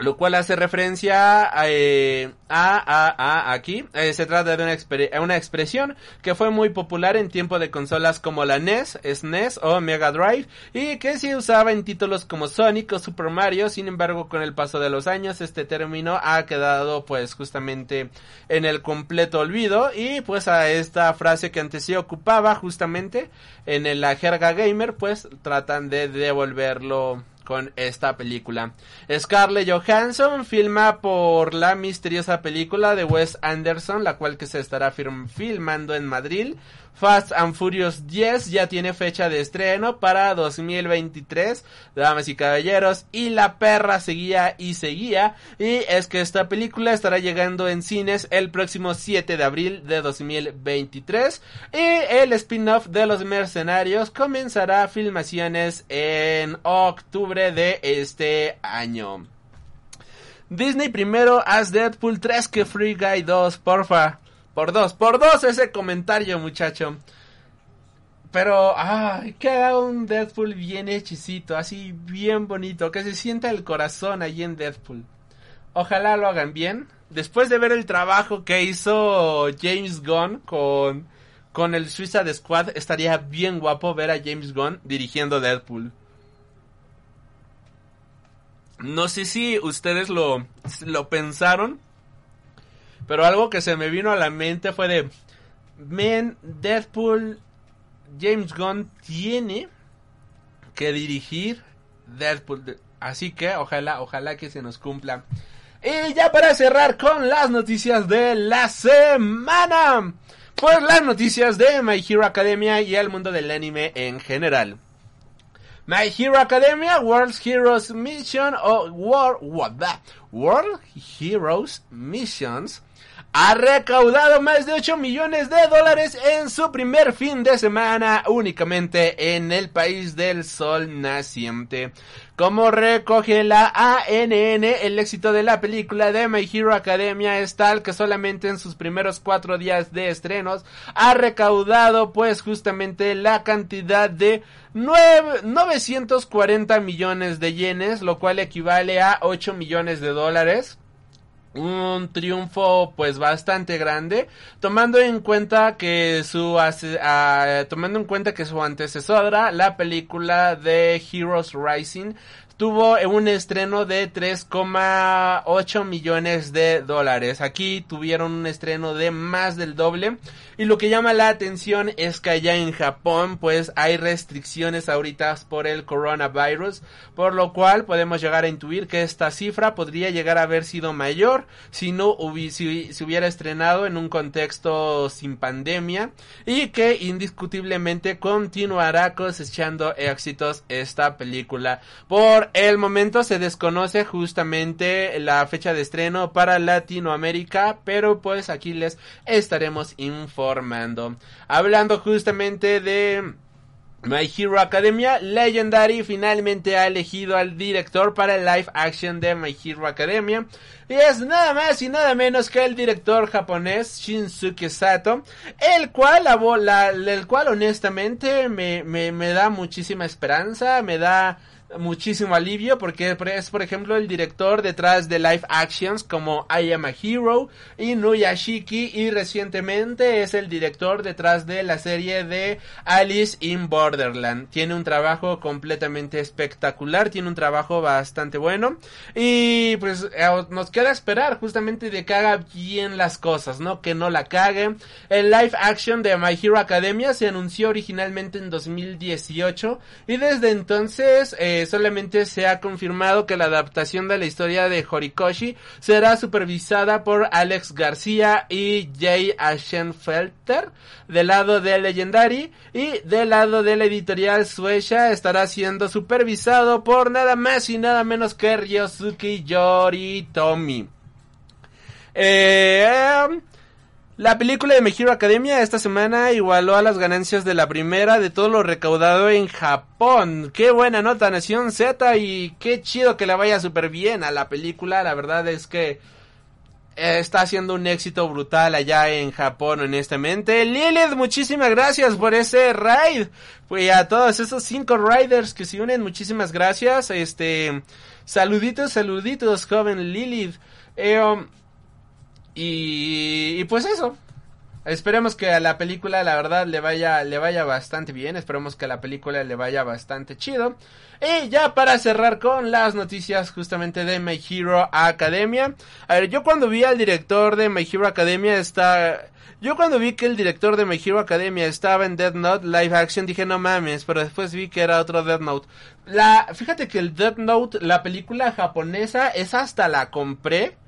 A: lo cual hace referencia eh, a, a, a, aquí. Eh, se trata de una, una, expresión que fue muy popular en tiempo de consolas como la NES, SNES o Mega Drive y que se usaba en títulos como Sonic o Super Mario. Sin embargo, con el paso de los años, este término ha quedado pues justamente en el completo olvido y pues a esta frase que antes se ocupaba justamente en la jerga gamer pues tratan de devolverlo con esta película. Scarlett Johansson filma por la misteriosa película de Wes Anderson, la cual que se estará filmando en Madrid. Fast and Furious 10 ya tiene fecha de estreno para 2023, damas y caballeros, y la perra seguía y seguía, y es que esta película estará llegando en cines el próximo 7 de abril de 2023, y el spin-off de los mercenarios comenzará filmaciones en octubre de este año. Disney primero haz Deadpool 3 que Free Guy 2, porfa. Por dos, por dos ese comentario, muchacho. Pero, ay, que haga un Deadpool bien hechicito, así bien bonito, que se sienta el corazón allí en Deadpool. Ojalá lo hagan bien. Después de ver el trabajo que hizo James Gunn con, con el Suicide Squad, estaría bien guapo ver a James Gunn dirigiendo Deadpool. No sé si ustedes lo, lo pensaron, pero algo que se me vino a la mente fue de, man, Deadpool, James Gunn tiene que dirigir Deadpool. Así que ojalá, ojalá que se nos cumpla. Y ya para cerrar con las noticias de la semana. Pues las noticias de My Hero Academia y el mundo del anime en general. My Hero Academia World Heroes Mission o World, what World Heroes Missions ha recaudado más de 8 millones de dólares en su primer fin de semana únicamente en el país del sol naciente. Como recoge la ANN, el éxito de la película de My Hero Academia es tal que solamente en sus primeros cuatro días de estrenos ha recaudado pues justamente la cantidad de 940 millones de yenes, lo cual equivale a 8 millones de dólares un triunfo pues bastante grande tomando en cuenta que su tomando en cuenta que su antecesora la película de Heroes Rising tuvo un estreno de 3,8 millones de dólares. Aquí tuvieron un estreno de más del doble. Y lo que llama la atención es que allá en Japón pues hay restricciones ahorita por el coronavirus. Por lo cual podemos llegar a intuir que esta cifra podría llegar a haber sido mayor si no si, si hubiera estrenado en un contexto sin pandemia. Y que indiscutiblemente continuará cosechando éxitos esta película. Por el momento se desconoce justamente la fecha de estreno para Latinoamérica, pero pues aquí les estaremos informando. Hablando justamente de My Hero Academia, Legendary finalmente ha elegido al director para el live action de My Hero Academia. Y es nada más y nada menos que el director japonés Shinsuke Sato, el cual, el cual honestamente me, me, me da muchísima esperanza, me da muchísimo alivio porque es por ejemplo el director detrás de live actions como I Am a Hero y Nuyashiki y recientemente es el director detrás de la serie de Alice in Borderland. Tiene un trabajo completamente espectacular, tiene un trabajo bastante bueno y pues eh, nos queda esperar justamente de que haga bien las cosas, ¿no? Que no la cague. El live action de My Hero Academia se anunció originalmente en 2018 y desde entonces eh, solamente se ha confirmado que la adaptación de la historia de Horikoshi será supervisada por Alex García y Jay Aschenfelter del lado de Legendary y del lado de la editorial Suecia estará siendo supervisado por nada más y nada menos que Ryosuke Yoritomi. Eh, la película de My Academia esta semana igualó a las ganancias de la primera de todo lo recaudado en Japón. Qué buena nota Nación Z y qué chido que le vaya súper bien a la película. La verdad es que eh, está haciendo un éxito brutal allá en Japón honestamente. Lilith, muchísimas gracias por ese raid. Pues a todos esos cinco riders que se unen, muchísimas gracias. Este, saluditos, saluditos, joven Lilith. Eh, um, y, pues eso. Esperemos que a la película la verdad le vaya le vaya bastante bien, esperemos que a la película le vaya bastante chido. Y ya para cerrar con las noticias justamente de My Hero Academia. A ver, yo cuando vi al director de My Hero Academia está yo cuando vi que el director de My Hero Academia estaba en Death Note Live Action dije no mames, pero después vi que era otro Death Note. La fíjate que el Death Note, la película japonesa, es hasta la compré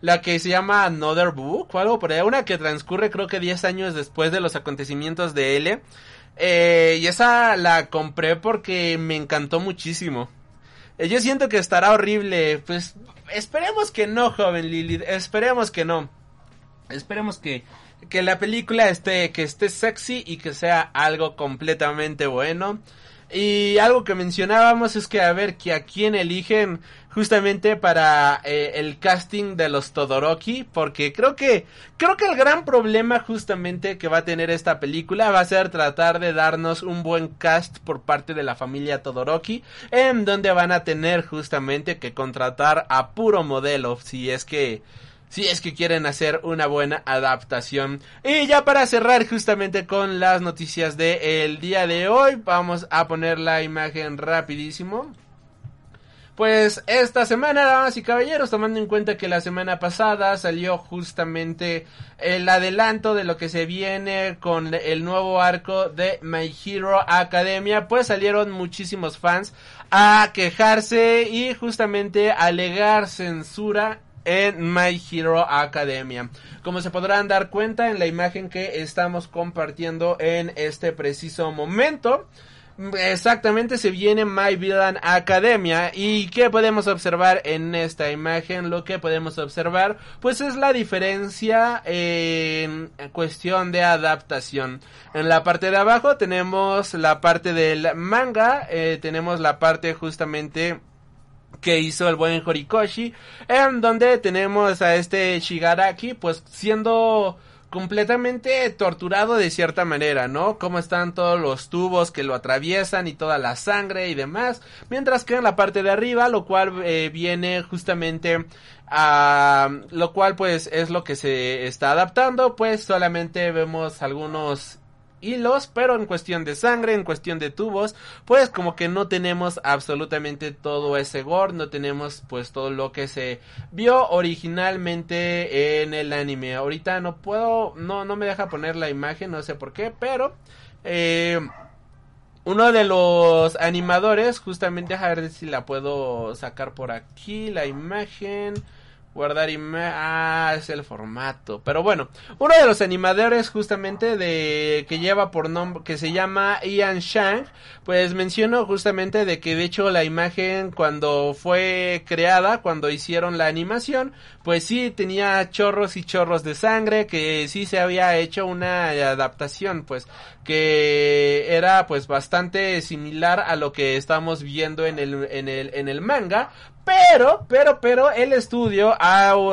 A: la que se llama Another Book o algo por ahí, una que transcurre creo que 10 años después de los acontecimientos de L. Eh, y esa la compré porque me encantó muchísimo. Eh, yo siento que estará horrible, pues esperemos que no, joven Lilith, esperemos que no. Esperemos que, que la película esté, que esté sexy y que sea algo completamente bueno. Y algo que mencionábamos es que a ver que a quién eligen justamente para eh, el casting de los Todoroki porque creo que creo que el gran problema justamente que va a tener esta película va a ser tratar de darnos un buen cast por parte de la familia Todoroki en donde van a tener justamente que contratar a puro modelo si es que si es que quieren hacer una buena adaptación. Y ya para cerrar justamente con las noticias de el día de hoy, vamos a poner la imagen rapidísimo. Pues esta semana, damas y caballeros, tomando en cuenta que la semana pasada salió justamente el adelanto de lo que se viene con el nuevo arco de My Hero Academia, pues salieron muchísimos fans a quejarse y justamente alegar censura en My Hero Academia. Como se podrán dar cuenta en la imagen que estamos compartiendo en este preciso momento, Exactamente, se viene My Villain Academia. ¿Y qué podemos observar en esta imagen? Lo que podemos observar, pues es la diferencia en cuestión de adaptación. En la parte de abajo tenemos la parte del manga, eh, tenemos la parte justamente que hizo el buen Horikoshi, en donde tenemos a este Shigaraki, pues siendo completamente torturado de cierta manera, ¿no? Cómo están todos los tubos que lo atraviesan y toda la sangre y demás, mientras que en la parte de arriba, lo cual eh, viene justamente a lo cual pues es lo que se está adaptando, pues solamente vemos algunos hilos, pero en cuestión de sangre, en cuestión de tubos, pues como que no tenemos absolutamente todo ese gore, no tenemos pues todo lo que se vio originalmente en el anime. Ahorita no puedo, no, no me deja poner la imagen, no sé por qué, pero eh, uno de los animadores, justamente, a ver si la puedo sacar por aquí, la imagen. Guardar imagen. Ah, es el formato. Pero bueno, uno de los animadores justamente de que lleva por nombre que se llama Ian Shang, pues mencionó justamente de que de hecho la imagen cuando fue creada, cuando hicieron la animación, pues sí tenía chorros y chorros de sangre, que sí se había hecho una adaptación, pues que era pues bastante similar a lo que estamos viendo en el en el en el manga, Pero, pero, pero el estudio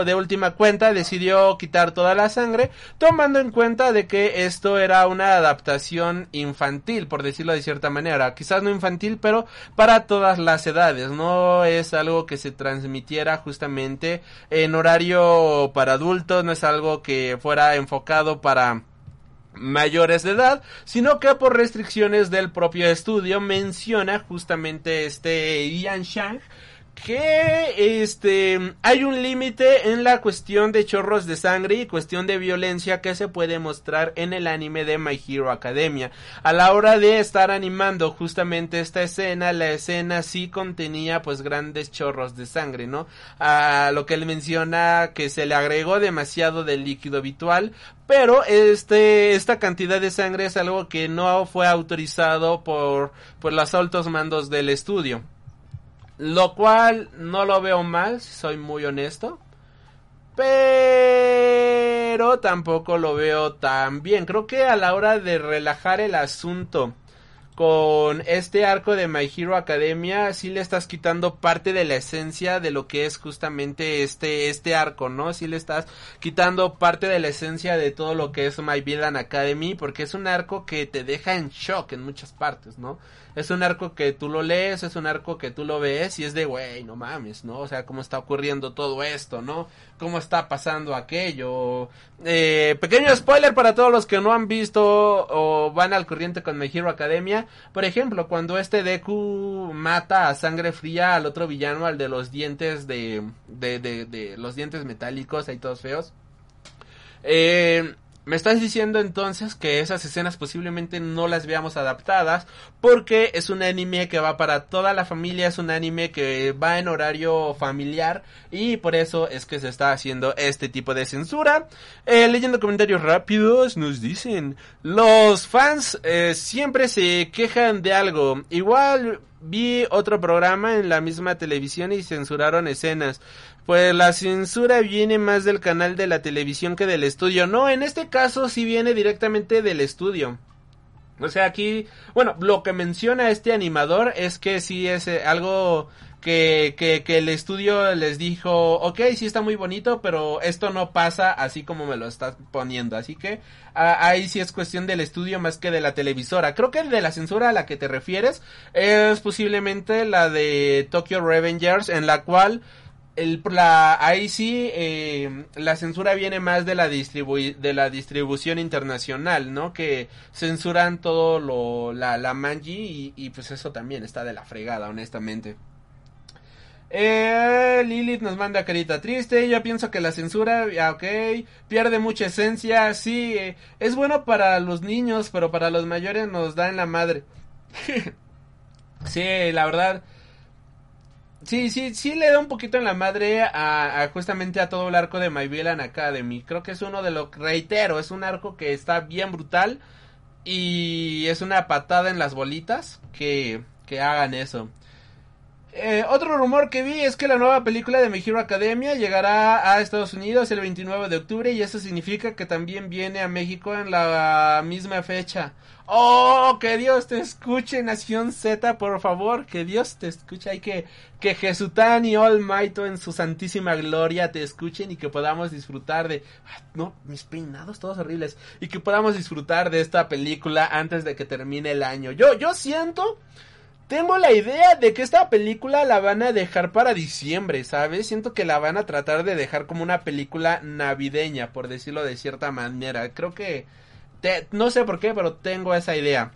A: de última cuenta decidió quitar toda la sangre, tomando en cuenta de que esto era una adaptación infantil, por decirlo de cierta manera. Quizás no infantil, pero para todas las edades. No es algo que se transmitiera justamente en horario para adultos, no es algo que fuera enfocado para mayores de edad, sino que por restricciones del propio estudio menciona justamente este Ian Shang que este hay un límite en la cuestión de chorros de sangre y cuestión de violencia que se puede mostrar en el anime de My Hero Academia. A la hora de estar animando justamente esta escena, la escena sí contenía pues grandes chorros de sangre, ¿no? A lo que él menciona que se le agregó demasiado del líquido habitual, pero este esta cantidad de sangre es algo que no fue autorizado por por los altos mandos del estudio. Lo cual no lo veo mal, si soy muy honesto. Pero tampoco lo veo tan bien. Creo que a la hora de relajar el asunto con este arco de My Hero Academia sí le estás quitando parte de la esencia de lo que es justamente este este arco, ¿no? Sí le estás quitando parte de la esencia de todo lo que es My Villain Academy porque es un arco que te deja en shock en muchas partes, ¿no? es un arco que tú lo lees, es un arco que tú lo ves y es de, güey, no mames, ¿no? O sea, cómo está ocurriendo todo esto, ¿no? Cómo está pasando aquello. Eh, pequeño spoiler para todos los que no han visto o van al corriente con My Hero Academia. Por ejemplo, cuando este Deku mata a sangre fría al otro villano, al de los dientes de, de, de, de los dientes metálicos, ahí todos feos. Eh, me estás diciendo entonces que esas escenas posiblemente no las veamos adaptadas porque es un anime que va para toda la familia, es un anime que va en horario familiar y por eso es que se está haciendo este tipo de censura. Eh, leyendo comentarios rápidos nos dicen, los fans eh, siempre se quejan de algo. Igual vi otro programa en la misma televisión y censuraron escenas. Pues la censura viene más del canal de la televisión que del estudio. No, en este caso sí viene directamente del estudio. O sea, aquí, bueno, lo que menciona este animador es que sí es eh, algo que, que, el estudio les dijo, ok, sí está muy bonito, pero esto no pasa así como me lo estás poniendo. Así que ahí sí es cuestión del estudio más que de la televisora. Creo que de la censura a la que te refieres es posiblemente la de Tokyo Revengers, en la cual el, la, ahí sí eh, la censura viene más de la, de la distribución internacional, ¿no? Que censuran todo lo, la, la manji y, pues eso también está de la fregada, honestamente. Eh, Lilith nos manda carita triste. Yo pienso que la censura, ok, pierde mucha esencia. Sí, eh, es bueno para los niños, pero para los mayores nos da en la madre. sí, la verdad Sí, sí, sí le da un poquito en la madre a, justamente a todo el arco de My Villain Academy. Creo que es uno de los, reitero, es un arco que está bien brutal y es una patada en las bolitas que, que hagan eso. Eh, otro rumor que vi es que la nueva película de My Hero Academia llegará a Estados Unidos el 29 de octubre y eso significa que también viene a México en la misma fecha. Oh, que Dios te escuche, Nación Z, por favor, que Dios te escuche. Hay que que Jesután y Almighty en su santísima gloria te escuchen y que podamos disfrutar de no, mis peinados todos horribles y que podamos disfrutar de esta película antes de que termine el año. Yo yo siento tengo la idea de que esta película la van a dejar para diciembre, ¿sabes? Siento que la van a tratar de dejar como una película navideña, por decirlo de cierta manera. Creo que... no sé por qué, pero tengo esa idea.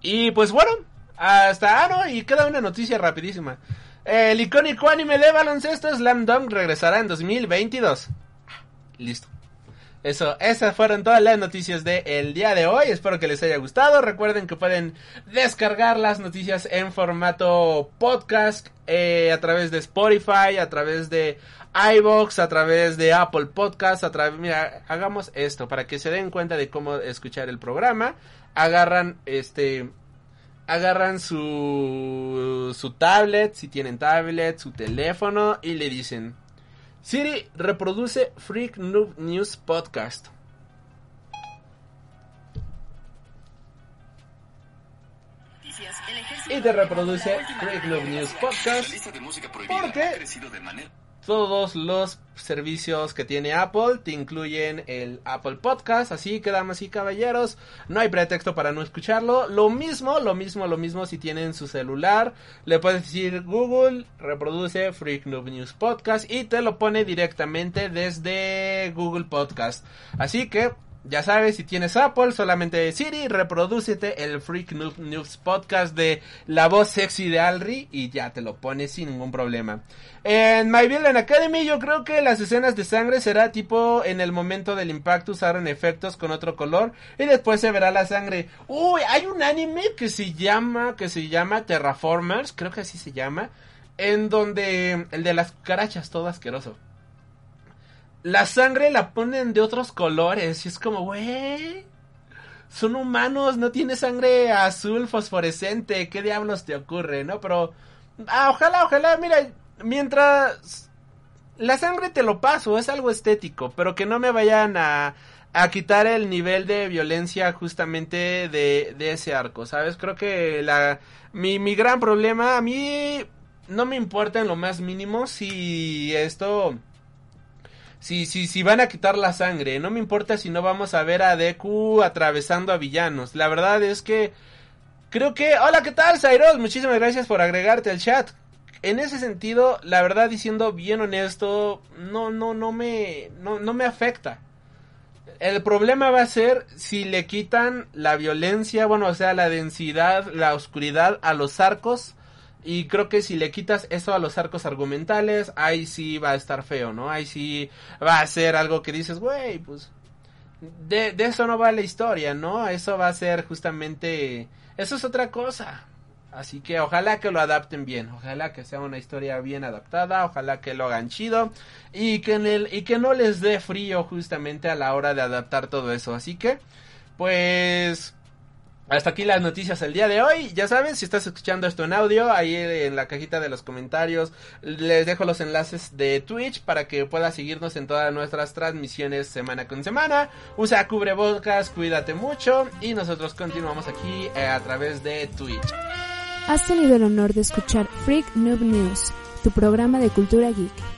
A: Y pues bueno, hasta... Ah, no, y queda una noticia rapidísima. El icónico anime de baloncesto Slam Dunk regresará en 2022. Listo. Eso, esas fueron todas las noticias del el día de hoy. Espero que les haya gustado. Recuerden que pueden descargar las noticias en formato podcast eh, a través de Spotify, a través de iBox, a través de Apple Podcast, a través, mira, hagamos esto para que se den cuenta de cómo escuchar el programa. Agarran este agarran su su tablet, si tienen tablet, su teléfono y le dicen Siri, reproduce Freak Noob News Podcast. y te reproduce Freak Noob News Podcast. Porque todos los servicios que tiene Apple te incluyen el Apple Podcast, así que damas y caballeros, no hay pretexto para no escucharlo. Lo mismo, lo mismo, lo mismo si tienen su celular, le puedes decir Google, reproduce Freak Noob News Podcast y te lo pone directamente desde Google Podcast. Así que ya sabes, si tienes Apple, solamente Siri, reproducete el Freak News Podcast de la voz sexy de Alri y ya te lo pones sin ningún problema. En My Villain Academy yo creo que las escenas de sangre será tipo en el momento del impacto usaron efectos con otro color y después se verá la sangre. Uy, hay un anime que se llama, que se llama Terraformers, creo que así se llama, en donde el de las cucarachas todo asqueroso la sangre la ponen de otros colores y es como, güey, son humanos, no tiene sangre azul fosforescente, ¿qué diablos te ocurre, no? Pero, ah, ojalá, ojalá, mira, mientras la sangre te lo paso, es algo estético, pero que no me vayan a, a quitar el nivel de violencia justamente de, de ese arco, ¿sabes? Creo que la, mi, mi gran problema, a mí no me importa en lo más mínimo si esto si, si, si van a quitar la sangre. No me importa si no vamos a ver a Deku atravesando a villanos. La verdad es que creo que... Hola, ¿qué tal, Zairos? Muchísimas gracias por agregarte al chat. En ese sentido, la verdad, diciendo bien honesto, no, no, no me, no, no me afecta. El problema va a ser si le quitan la violencia, bueno, o sea, la densidad, la oscuridad a los arcos y creo que si le quitas eso a los arcos argumentales, ahí sí va a estar feo, ¿no? Ahí sí va a ser algo que dices, güey, pues de, de eso no va la historia, ¿no? Eso va a ser justamente... Eso es otra cosa. Así que ojalá que lo adapten bien, ojalá que sea una historia bien adaptada, ojalá que lo hagan chido y que, en el, y que no les dé frío justamente a la hora de adaptar todo eso. Así que, pues hasta aquí las noticias el día de hoy. Ya saben, si estás escuchando esto en audio, ahí en la cajita de los comentarios les dejo los enlaces de Twitch para que puedas seguirnos en todas nuestras transmisiones semana con semana. Usa cubrebocas, cuídate mucho y nosotros continuamos aquí eh, a través de Twitch.
B: Has tenido el honor de escuchar Freak Noob News, tu programa de cultura geek.